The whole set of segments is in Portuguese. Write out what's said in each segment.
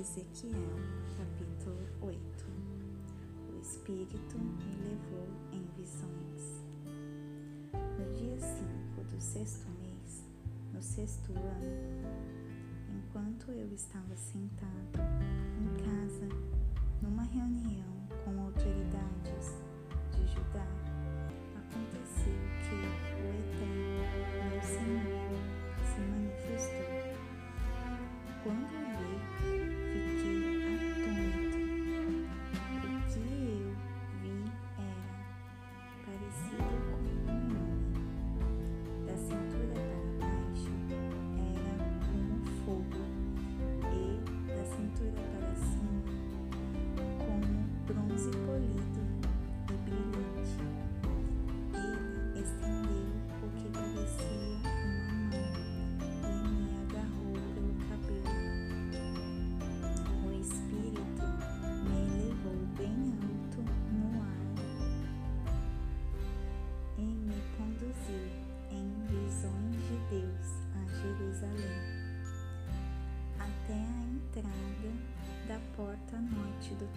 Ezequiel, capítulo 8 O Espírito me levou em visões. No dia 5 do sexto mês, no sexto ano, enquanto eu estava sentado em casa, numa reunião com autoridades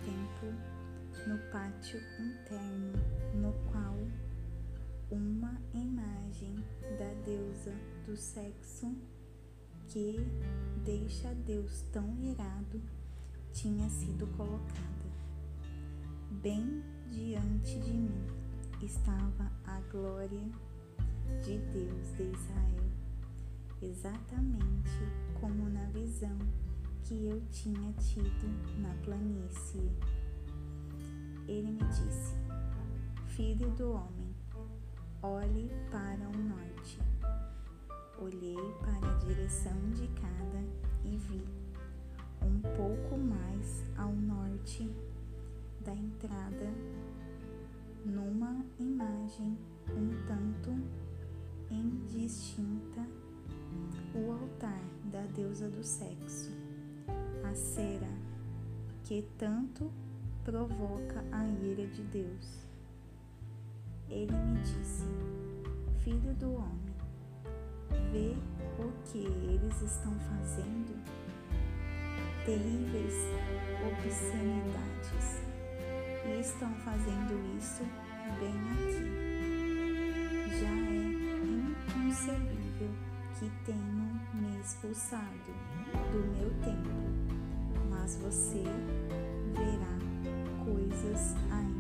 templo, no pátio interno, no qual uma imagem da deusa do sexo que deixa Deus tão irado tinha sido colocada. Bem diante de mim estava a glória de Deus de Israel, exatamente como na visão que eu tinha tido na planície. Ele me disse: Filho do homem, olhe para o norte. Olhei para a direção indicada e vi, um pouco mais ao norte da entrada, numa imagem um tanto indistinta, o altar da deusa do sexo a cera que tanto provoca a ira de Deus. Ele me disse: Filho do homem, vê o que eles estão fazendo? Terríveis obscenidades. E estão fazendo isso bem aqui. Já é inconcebível que tenham me expulsado do meu templo mas você verá coisas ainda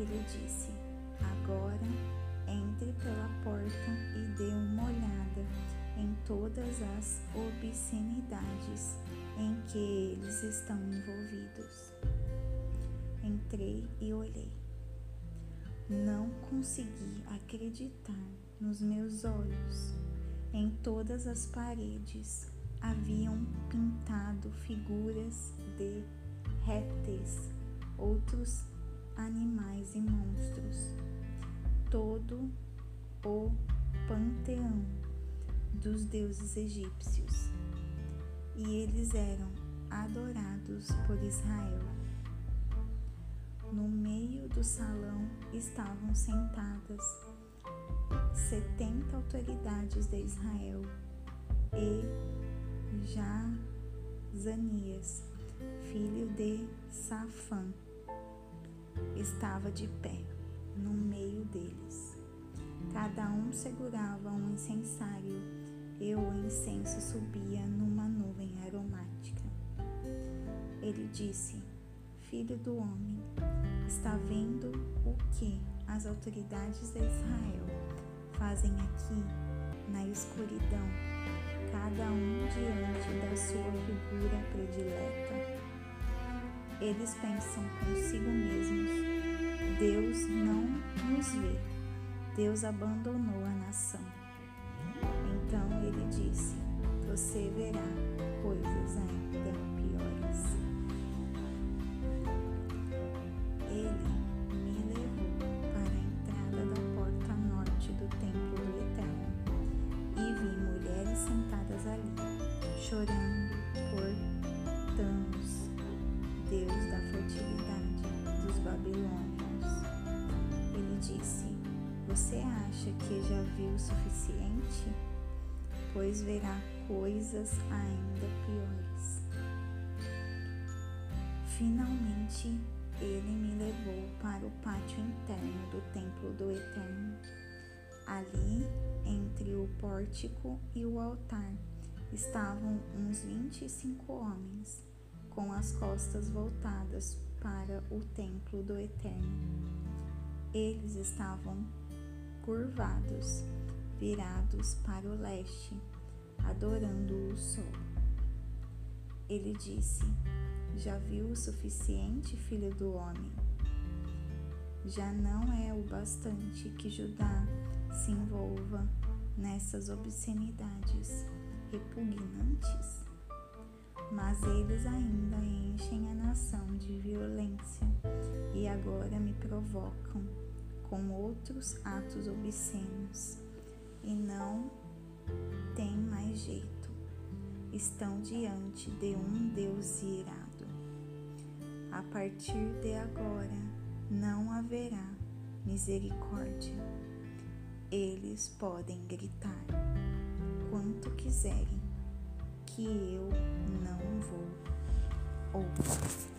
Ele disse: Agora entre pela porta e dê uma olhada em todas as obscenidades em que eles estão envolvidos. Entrei e olhei. Não consegui acreditar nos meus olhos. Em todas as paredes haviam pintado figuras de répteis, outros animais e monstros. Todo o panteão dos deuses egípcios, e eles eram adorados por Israel. No meio do salão estavam sentadas setenta autoridades de Israel e Jazanias, filho de Safã, estava de pé no meio deles. Cada um segurava um incensário e o incenso subia numa nuvem aromática. Ele disse: Filho do homem, está vendo o que as autoridades de Israel fazem aqui na escuridão, cada um diante da sua figura predileta? Eles pensam consigo mesmos: Deus não nos vê. Deus abandonou a nação. Então ele disse: Você verá coisas ainda piores. Ele me levou para a entrada da porta norte do templo do Eterno e vi mulheres sentadas ali, chorando, por cortando deus da fertilidade dos babilônios. Ele disse: Você acha que já viu o suficiente? Pois verá coisas ainda piores. Finalmente, ele me levou para o pátio interno do templo do Eterno. Ali, entre o pórtico e o altar, estavam uns vinte e cinco homens, com as costas voltadas para o templo do Eterno. Eles estavam curvados, virados para o leste, adorando o sol. Ele disse: Já viu o suficiente, filho do homem? Já não é o bastante que Judá se envolva nessas obscenidades repugnantes? Mas eles ainda enchem a nação de violência e agora me provocam com outros atos obscenos e não tem mais jeito. Estão diante de um Deus irado. A partir de agora não haverá misericórdia. Eles podem gritar quanto quiserem, que eu não vou ouvir.